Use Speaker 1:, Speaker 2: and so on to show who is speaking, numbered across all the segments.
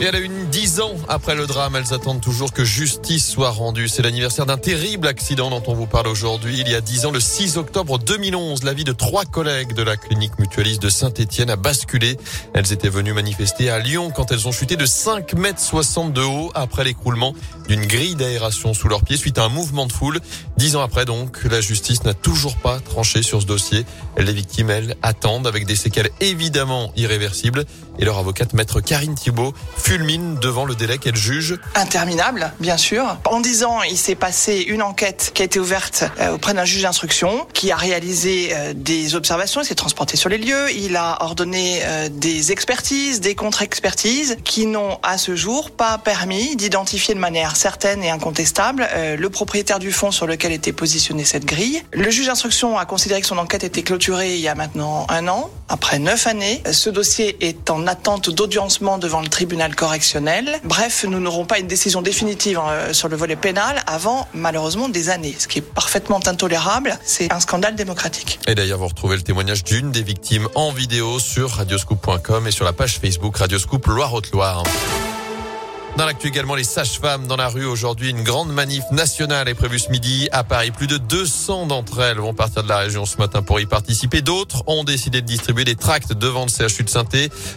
Speaker 1: Et elle a une dix ans après le drame, elles attendent toujours que justice soit rendue. C'est l'anniversaire d'un terrible accident dont on vous parle aujourd'hui. Il y a dix ans, le 6 octobre 2011, la vie de trois collègues de la clinique mutualiste de Saint-Etienne a basculé. Elles étaient venues manifester à Lyon quand elles ont chuté de 5 mètres 60 de haut après l'écroulement d'une grille d'aération sous leurs pieds suite à un mouvement de foule. Dix ans après donc, la justice n'a toujours pas tranché sur ce dossier. Les victimes, elles, attendent avec des séquelles évidemment irréversibles. Et leur avocate, maître Karine Thibault, fulmine devant le délai qu'elle juge.
Speaker 2: Interminable, bien sûr. En dix ans, il s'est passé une enquête qui a été ouverte euh, auprès d'un juge d'instruction, qui a réalisé euh, des observations, il s'est transporté sur les lieux, il a ordonné euh, des expertises, des contre-expertises, qui n'ont à ce jour pas permis d'identifier de manière certaine et incontestable le propriétaire du fonds sur lequel était positionnée cette grille. Le juge d'instruction a considéré que son enquête était clôturée il y a maintenant un an, après neuf années. Ce dossier est en attente d'audiencement devant le tribunal correctionnel. Bref, nous n'aurons pas une décision définitive euh, sur le volet pénal avant malheureusement des années, ce qui est parfaitement intolérable. C'est un scandale démocratique.
Speaker 1: Et d'ailleurs, vous retrouvez le témoignage d'une des victimes en vidéo sur radioscoop.com et sur la page Facebook Radioscoop Loire-Haute-Loire. Dans l'actu également, les sages-femmes dans la rue aujourd'hui. Une grande manif nationale est prévue ce midi à Paris. Plus de 200 d'entre elles vont partir de la région ce matin pour y participer. D'autres ont décidé de distribuer des tracts devant le CHU de saint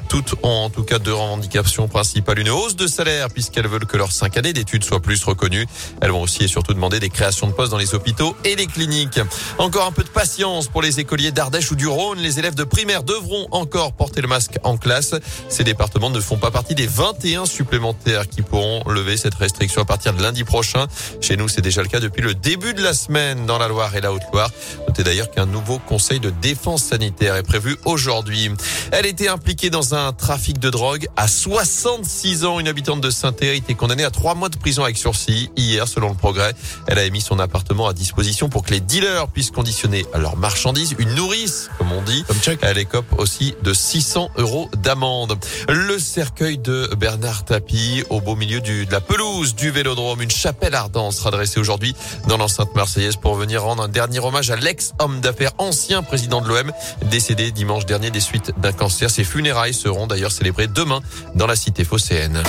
Speaker 1: Toutes ont en tout cas deux revendications principales. Une hausse de salaire puisqu'elles veulent que leurs cinq années d'études soient plus reconnues. Elles vont aussi et surtout demander des créations de postes dans les hôpitaux et les cliniques. Encore un peu de patience pour les écoliers d'Ardèche ou du Rhône. Les élèves de primaire devront encore porter le masque en classe. Ces départements ne font pas partie des 21 supplémentaires qui pourront lever cette restriction à partir de lundi prochain. Chez nous, c'est déjà le cas depuis le début de la semaine dans la Loire et la Haute-Loire. Notez d'ailleurs qu'un nouveau conseil de défense sanitaire est prévu aujourd'hui. Elle était impliquée dans un trafic de drogue à 66 ans. Une habitante de Saint-Thé a été condamnée à trois mois de prison avec sursis hier, selon le progrès. Elle a émis son appartement à disposition pour que les dealers puissent conditionner leurs marchandises. Une nourrice, comme on dit. Elle écope aussi de 600 euros d'amende. Le cercueil de Bernard Tapie au beau milieu de la pelouse du Vélodrome. Une chapelle ardente sera dressée aujourd'hui dans l'enceinte marseillaise pour venir rendre un dernier hommage à l'ex-homme d'affaires, ancien président de l'OM, décédé dimanche dernier des suites d'un cancer. Ses funérailles seront d'ailleurs célébrées demain dans la cité phocéenne.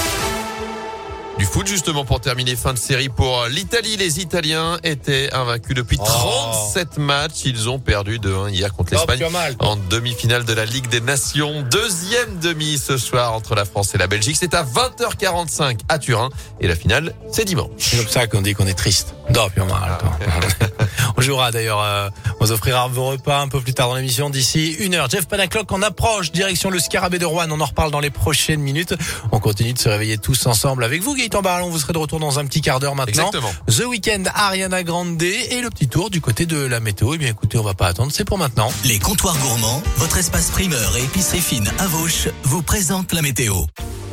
Speaker 1: Du foot justement pour terminer fin de série pour l'Italie. Les Italiens étaient invaincus depuis 37 matchs. Ils ont perdu de 1 hier contre l'Espagne en demi-finale de la Ligue des Nations. Deuxième demi ce soir entre la France et la Belgique. C'est à 20h45 à Turin et la finale c'est dimanche.
Speaker 3: C'est comme ça qu'on dit qu'on est triste. Non, mal. On jouera d'ailleurs, euh, on vous offrira vos repas un peu plus tard dans l'émission d'ici une heure. Jeff Panaclock en approche, direction le Scarabée de Rouen. On en reparle dans les prochaines minutes. On continue de se réveiller tous ensemble avec vous, Gaëtan Barallon. Vous serez de retour dans un petit quart d'heure maintenant.
Speaker 1: Exactement.
Speaker 3: The Weekend, Ariana Grande et le petit tour du côté de la météo. Eh bien, écoutez, on va pas attendre, c'est pour maintenant.
Speaker 4: Les comptoirs gourmands, votre espace primeur et épicerie fine à Vauche vous présente la météo.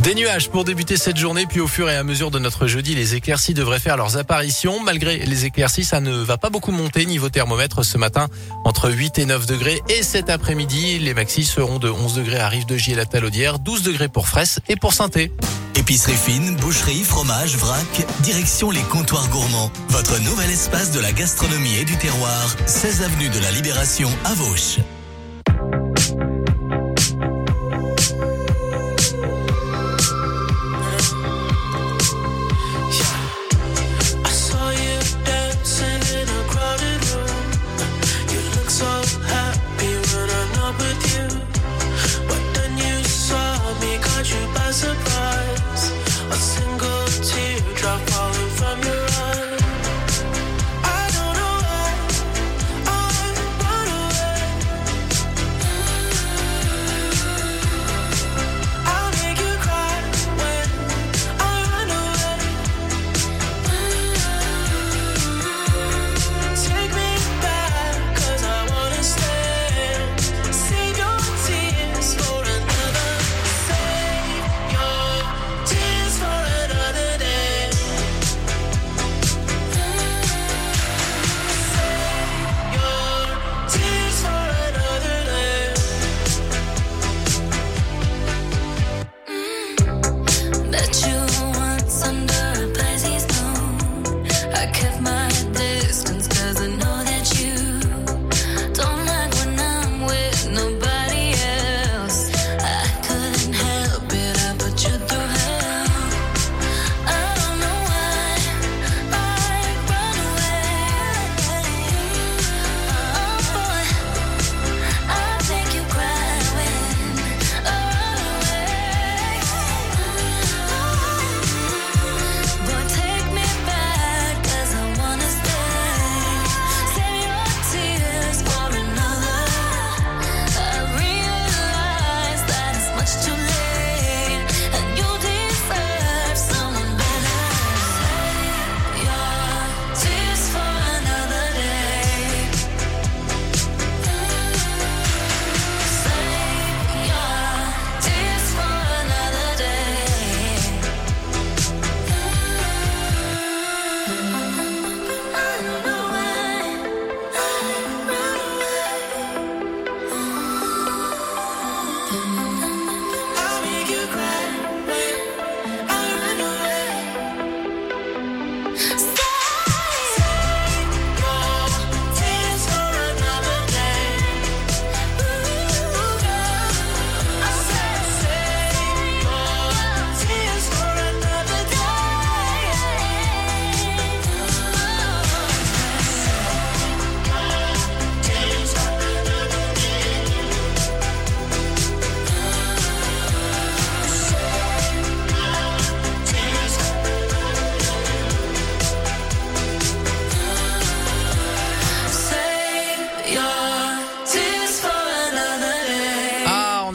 Speaker 3: Des nuages pour débuter cette journée, puis au fur et à mesure de notre jeudi, les éclaircies devraient faire leurs apparitions. Malgré les éclaircies, ça ne va pas beaucoup monter niveau thermomètre ce matin entre 8 et 9 degrés. Et cet après-midi, les maxis seront de 11 degrés à Rive de Gier la Talaudière, 12 degrés pour Fraisse et pour Sainté.
Speaker 4: Épicerie fine, boucherie, fromage, vrac, direction les comptoirs gourmands. Votre nouvel espace de la gastronomie et du terroir, 16 avenue de la Libération à Vauche.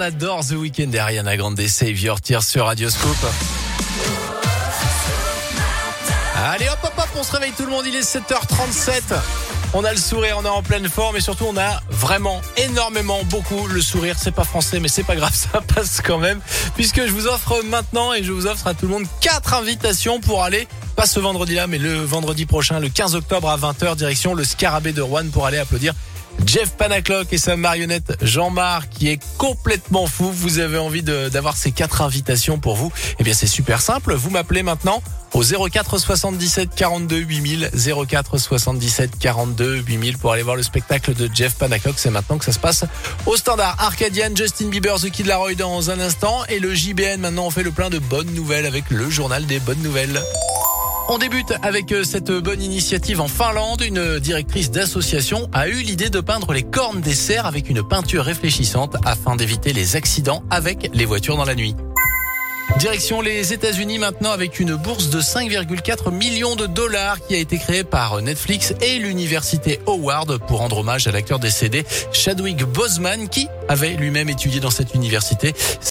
Speaker 3: Adore The Weeknd et Ariana Grande Save Your Tears sur Radio Scoop. Allez hop hop hop, on se réveille tout le monde, il est 7h37. On a le sourire, on est en pleine forme et surtout on a vraiment énormément beaucoup le sourire. C'est pas français mais c'est pas grave, ça passe quand même puisque je vous offre maintenant et je vous offre à tout le monde quatre invitations pour aller pas ce vendredi là mais le vendredi prochain le 15 octobre à 20h direction le Scarabée de Rouen pour aller applaudir Jeff Panaclock et sa marionnette Jean-Marc qui est complètement fou. Vous avez envie d'avoir ces quatre invitations pour vous? Eh bien c'est super simple. Vous m'appelez maintenant au 04 77 42 8000 04 77 42 8000 pour aller voir le spectacle de Jeff Panaclock. C'est maintenant que ça se passe au standard Arcadian, Justin Bieber, The Kid Laroi dans un instant et le JBN. Maintenant on fait le plein de bonnes nouvelles avec le journal des bonnes nouvelles. On débute avec euh, cette bonne initiative en Finlande. Une directrice d'association a eu l'idée de peindre les cornes des cerfs avec une peinture réfléchissante afin d'éviter les accidents avec les voitures dans la nuit. Direction les États-Unis maintenant avec une bourse de 5,4 millions de dollars qui a été créée par Netflix et l'université Howard pour rendre hommage à l'acteur décédé Chadwick Boseman qui avait lui-même étudié dans cette université.